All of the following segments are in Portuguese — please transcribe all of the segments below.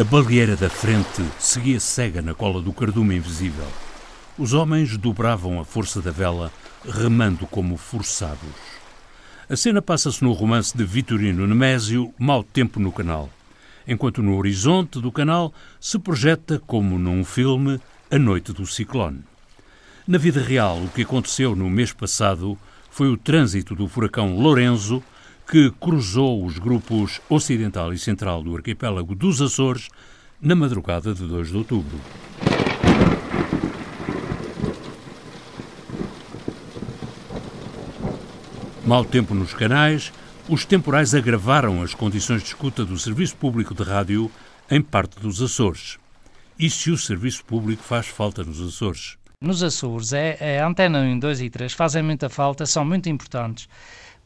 A baleeira da frente seguia cega na cola do cardume invisível. Os homens dobravam a força da vela, remando como forçados. A cena passa-se no romance de Vitorino Nemésio, Mau Tempo no Canal, enquanto no horizonte do canal se projeta, como num filme, a noite do ciclone. Na vida real, o que aconteceu no mês passado foi o trânsito do furacão Lorenzo que cruzou os grupos ocidental e central do arquipélago dos Açores na madrugada de 2 de outubro. Mau tempo nos canais, os temporais agravaram as condições de escuta do serviço público de rádio em parte dos Açores. E se o serviço público faz falta nos Açores? Nos Açores, é, é a Antena 1, 2 e 3 fazem muita falta, são muito importantes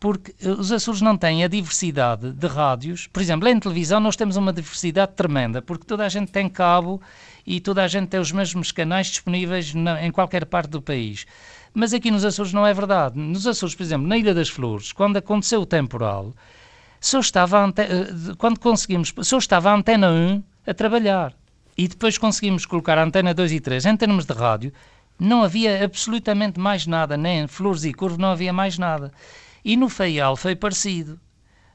porque eh, os Açores não têm a diversidade de rádios. Por exemplo, em televisão nós temos uma diversidade tremenda, porque toda a gente tem cabo e toda a gente tem os mesmos canais disponíveis na, em qualquer parte do país. Mas aqui nos Açores não é verdade. Nos Açores, por exemplo, na Ilha das Flores, quando aconteceu o temporal, só estava ante... Eh, quando conseguimos, só estava a antena 1 a trabalhar. E depois conseguimos colocar a antena 2 e 3 em termos de rádio, não havia absolutamente mais nada, nem em Flores e Curvo não havia mais nada. E no Faial foi parecido.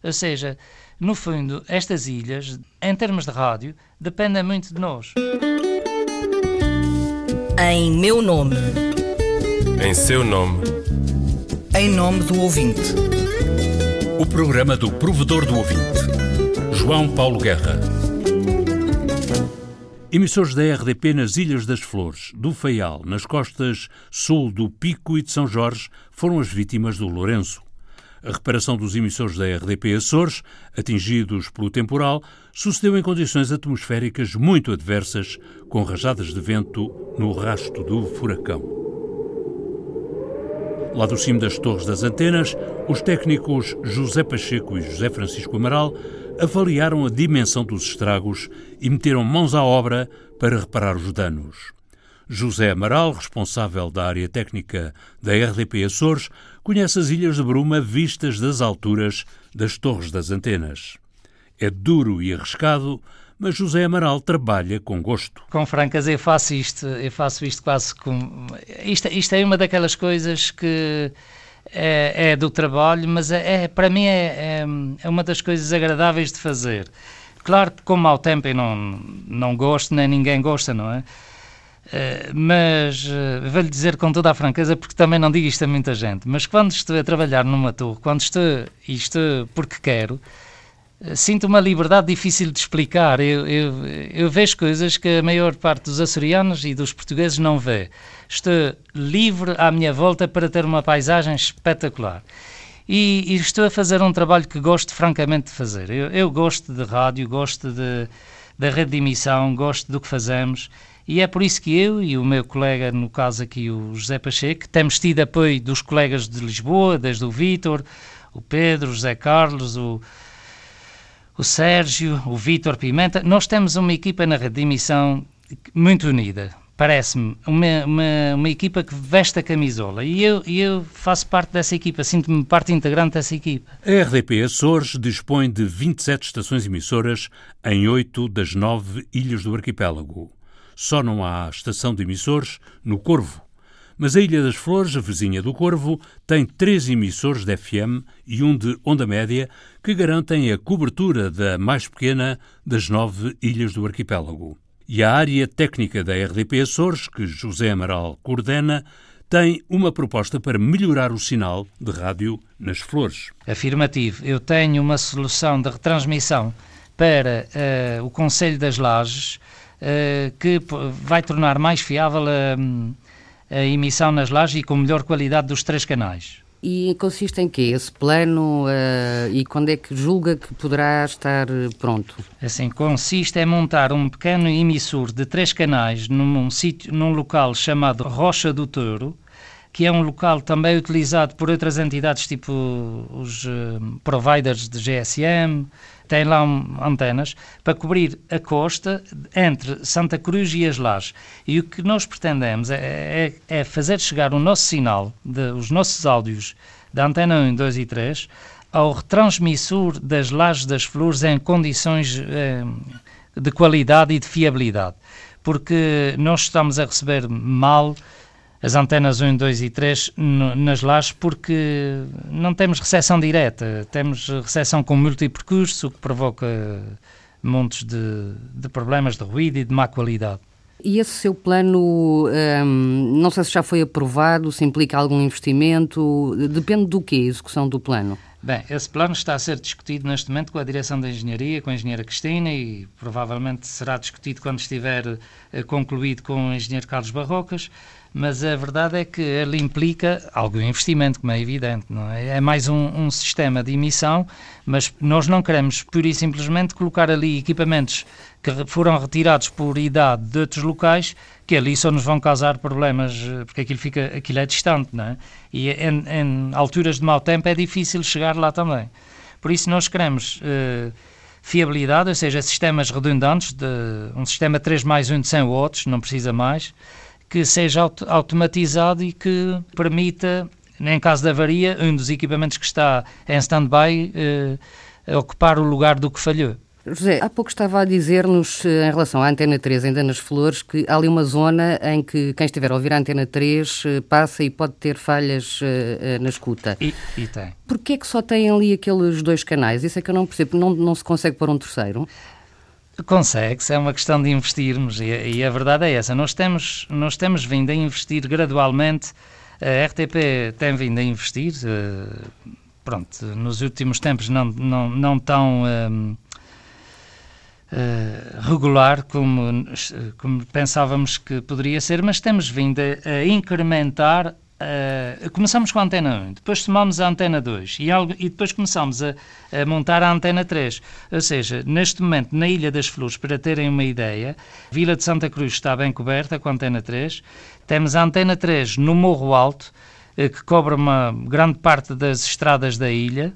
Ou seja, no fundo, estas ilhas, em termos de rádio, dependem muito de nós. Em meu nome. Em seu nome. Em nome do ouvinte. O programa do provedor do ouvinte. João Paulo Guerra. Emissores da RDP nas Ilhas das Flores, do Faial, nas costas sul do Pico e de São Jorge, foram as vítimas do Lourenço. A reparação dos emissores da RDP Açores, atingidos pelo temporal, sucedeu em condições atmosféricas muito adversas, com rajadas de vento no rasto do furacão. Lá do cimo das torres das antenas, os técnicos José Pacheco e José Francisco Amaral avaliaram a dimensão dos estragos e meteram mãos à obra para reparar os danos. José Amaral, responsável da área técnica da RDP Açores, conhece as Ilhas de Bruma vistas das alturas das torres das antenas. É duro e arriscado, mas José Amaral trabalha com gosto. Com francas, eu faço isto, eu faço isto quase com. Isto, isto é uma daquelas coisas que é, é do trabalho, mas é, é para mim é, é, é, uma das coisas agradáveis de fazer. Claro que, com mau tempo, eu não, não gosto, nem ninguém gosta, não é? Uh, mas uh, vou-lhe dizer com toda a franqueza, porque também não digo isto a muita gente, mas quando estou a trabalhar numa torre, quando estou, e estou porque quero, uh, sinto uma liberdade difícil de explicar. Eu, eu, eu, vejo coisas que a maior parte dos açorianos e dos portugueses não vê. Estou livre à minha volta para ter uma paisagem espetacular. E, e estou a fazer um trabalho que gosto francamente de fazer. Eu, eu gosto de rádio, gosto de, da rede de emissão, gosto do que fazemos e é por isso que eu e o meu colega, no caso aqui o José Pacheco, temos tido apoio dos colegas de Lisboa, desde o Vítor, o Pedro, o José Carlos, o, o Sérgio, o Vítor Pimenta. Nós temos uma equipa na rede de emissão muito unida. Parece-me uma, uma, uma, equipa que veste a camisola e eu, eu faço parte dessa equipa, sinto-me parte integrante dessa equipa. A RDP Açores dispõe de 27 estações emissoras em oito das nove ilhas do arquipélago. Só não há estação de emissores no Corvo. Mas a Ilha das Flores, a vizinha do Corvo, tem três emissores de FM e um de onda média que garantem a cobertura da mais pequena das nove ilhas do arquipélago. E a área técnica da RDP Açores, que José Amaral coordena, tem uma proposta para melhorar o sinal de rádio nas Flores. Afirmativo. Eu tenho uma solução de retransmissão para uh, o Conselho das Lages que vai tornar mais fiável a, a emissão nas lajes e com melhor qualidade dos três canais. E consiste em quê? Esse plano uh, e quando é que julga que poderá estar pronto? Assim, consiste em montar um pequeno emissor de três canais num, sítio, num local chamado Rocha do Touro, que é um local também utilizado por outras entidades, tipo os uh, providers de GSM, tem lá um, antenas para cobrir a costa entre Santa Cruz e as Lajes. E o que nós pretendemos é, é, é fazer chegar o nosso sinal, de, os nossos áudios da antena 1, 2 e 3 ao retransmissor das Lajes das Flores em condições eh, de qualidade e de fiabilidade. Porque nós estamos a receber mal as antenas 1, 2 e 3 nas lajes porque não temos recepção direta, temos recepção com multipercurso, o que provoca montes de, de problemas de ruído e de má qualidade. E esse seu plano, hum, não sei se já foi aprovado, se implica algum investimento, depende do que a execução do plano? Bem, esse plano está a ser discutido neste momento com a Direção da Engenharia, com a Engenheira Cristina e provavelmente será discutido quando estiver eh, concluído com o Engenheiro Carlos Barrocas mas a verdade é que ele implica algum investimento, como é evidente, não é? É mais um, um, sistema de emissão, mas nós não queremos, pura e simplesmente, colocar ali equipamentos que foram retirados por idade de outros locais, que ali só nos vão causar problemas, eh, porque aquilo, fica, aquilo é distante, não é? E em, em alturas de mau tempo é difícil chegar lá também. Por isso nós queremos... Uh, fiabilidade, ou seja, sistemas redundantes, de um sistema 3 mais 1 de 100 watts, não precisa mais, que seja auto automatizado e que permita, em caso de avaria, um dos equipamentos que está em stand-by eh, ocupar o lugar do que falhou. José, há pouco estava a dizer-nos, eh, em relação à Antena 3, ainda nas Flores, que há ali uma zona em que quem estiver a ouvir a Antena 3 eh, passa e pode ter falhas na escuta. E, e tem. Porquê é que só têm ali aqueles dois canais? Isso é que eu não percebo. Não, não se consegue pôr um terceiro? Consegue-se, é uma questão de investirmos e, e, a verdade é essa. Nós temos, nós temos vindo a investir gradualmente, a RTP tem vindo a investir, uh, pronto, nos últimos tempos não, não, não tão uh, regular como, como pensávamos que poderia ser, mas temos vindo a, a incrementar Uh, começamos com a antena 1, depois tomamos a antena 2 e, algo, e depois começamos a, a, montar a antena 3. Ou seja, neste momento, na Ilha das Flores, para terem uma ideia, Vila de Santa Cruz está bem coberta com a antena 3. Temos a antena 3 no Morro Alto, uh, que cobre uma grande parte das estradas da ilha.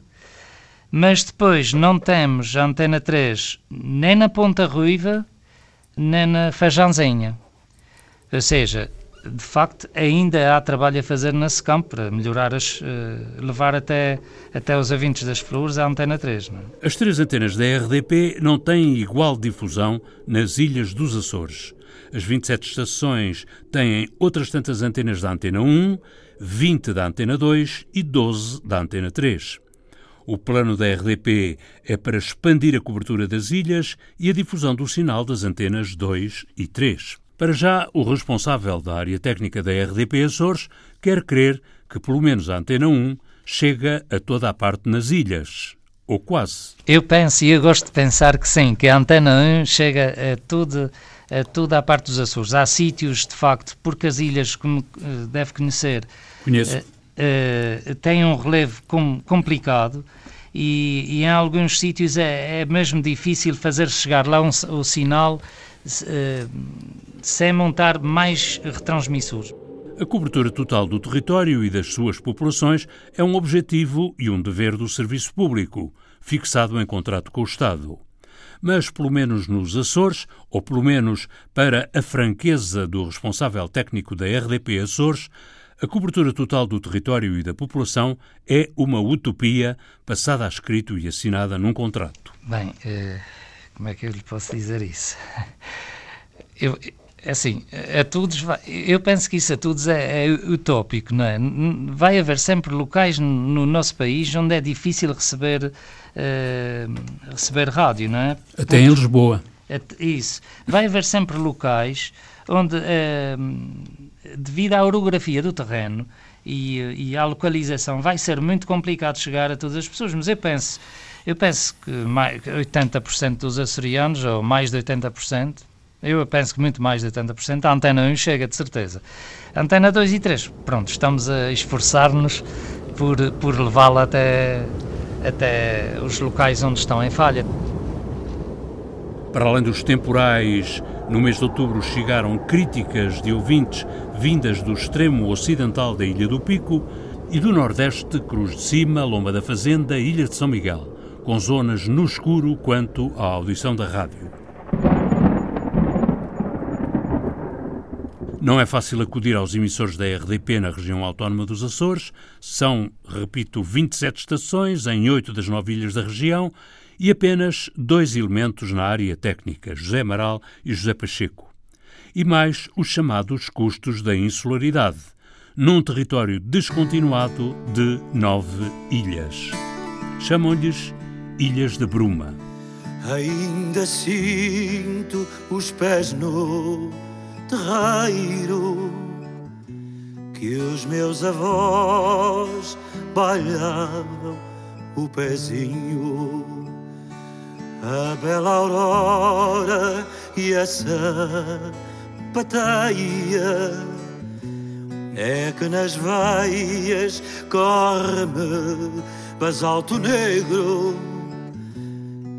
Mas depois não temos a antena 3 nem na Ponta Ruiva, nem na Fajanzinha. Ou seja, de facto, ainda há trabalho a fazer nesse campo para melhorar as. Uh, levar até, até os ouvintes das flores à antena 3. Não é? As três antenas da RDP não têm igual difusão nas ilhas dos Açores. As 27 estações têm outras tantas antenas da antena 1, 20 da antena 2 e 12 da antena 3. O plano da RDP é para expandir a cobertura das ilhas e a difusão do sinal das antenas 2 e 3. Para já, o responsável da área técnica da RDP Açores quer crer que pelo menos a Antena 1 chega a toda a parte nas ilhas. Ou quase. Eu penso e eu gosto de pensar que sim, que a Antena 1 chega a tudo a toda a parte dos Açores. Há sítios, de facto, porque as ilhas, como eh, deve conhecer, Conheço. Uh, uh, têm um relevo com, complicado e, e, em alguns sítios é, é, mesmo difícil fazer chegar lá um, o sinal sem montar mais retransmissores. A cobertura total do território e das suas populações é um objetivo e um dever do serviço público, fixado em contrato com o Estado. Mas, pelo menos nos Açores, ou pelo menos para a franqueza do responsável técnico da RDP Açores, a cobertura total do território e da população é uma utopia passada a escrito e assinada num contrato. Bem, eh, como é que eu lhe posso dizer isso? Eu, é assim, a todos, eu penso que isso a todos é, é, utópico, não é? Vai haver sempre locais no nosso país onde é difícil receber, uh, receber rádio, não é? Até em Lisboa. Isso. Vai haver sempre locais onde, uh, devido à orografia do terreno e, e à localização, vai ser muito complicado chegar a todas as pessoas, mas eu penso, eu penso que mais, 80% dos açorianos, ou mais de 80%, eu penso que muito mais de 80%. A antena 1 chega, de certeza. Antena 2 e 3, pronto, estamos a esforçar-nos por, por levá-la até, até os locais onde estão em falha. Para além dos temporais, no mês de outubro chegaram críticas de ouvintes vindas do extremo ocidental da Ilha do Pico e do nordeste, Cruz de Cima, Lomba da Fazenda, Ilha de São Miguel, com zonas no escuro quanto à audição da rádio. Não é fácil acudir aos emissores da RDP na região autónoma dos Açores. São, repito, 27 estações em oito das nove ilhas da região e apenas dois elementos na área técnica, José Amaral e José Pacheco. E mais os chamados custos da insularidade, num território descontinuado de nove ilhas. Chamam-lhes Ilhas de Bruma. Ainda sinto os pés no terreiro que os meus avós balhavam o pezinho. A bela aurora e essa pateia é que nas veias corre-me basalto negro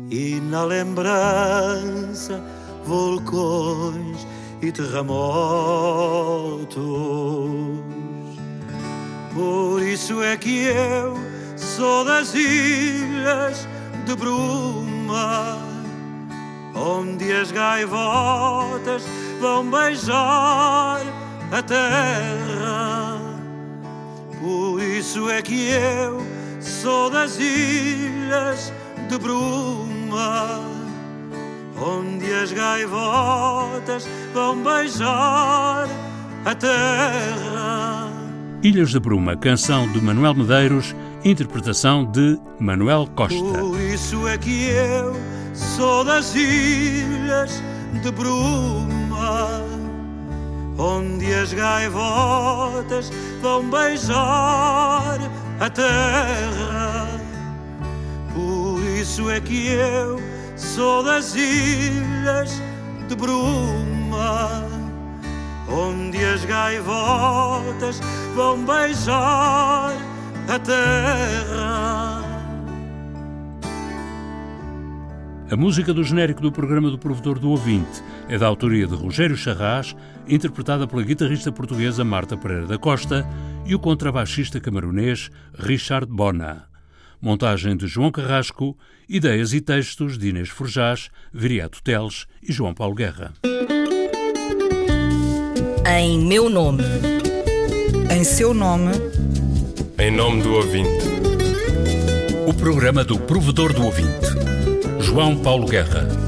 e na lembrança vulcões e terremotos. Por isso é que eu sou das ilhas de bruma, onde as gaivotas vão beijar a terra. Por isso é que eu sou das ilhas de bruma, onde as gaivotas vão beijar a terra. Ilhas de Bruma, canção de Manuel Medeiros, interpretação de Manuel Costa. Por isso é que eu sou das ilhas de Bruma, onde as gaivotas vão beijar a terra. Isso é que eu sou das ilhas de Bruma, onde as gaivotas vão beijar a terra. A música do genérico do programa do Provedor do Ouvinte é da autoria de Rogério Charras, interpretada pela guitarrista portuguesa Marta Pereira da Costa e o contrabaixista camarunês Richard Bona. Montagem de João Carrasco, ideias e textos de Inês Forjás, Viriato Teles e João Paulo Guerra. Em meu nome. Em seu nome. Em nome do ouvinte. O programa do Provedor do Ouvinte. João Paulo Guerra.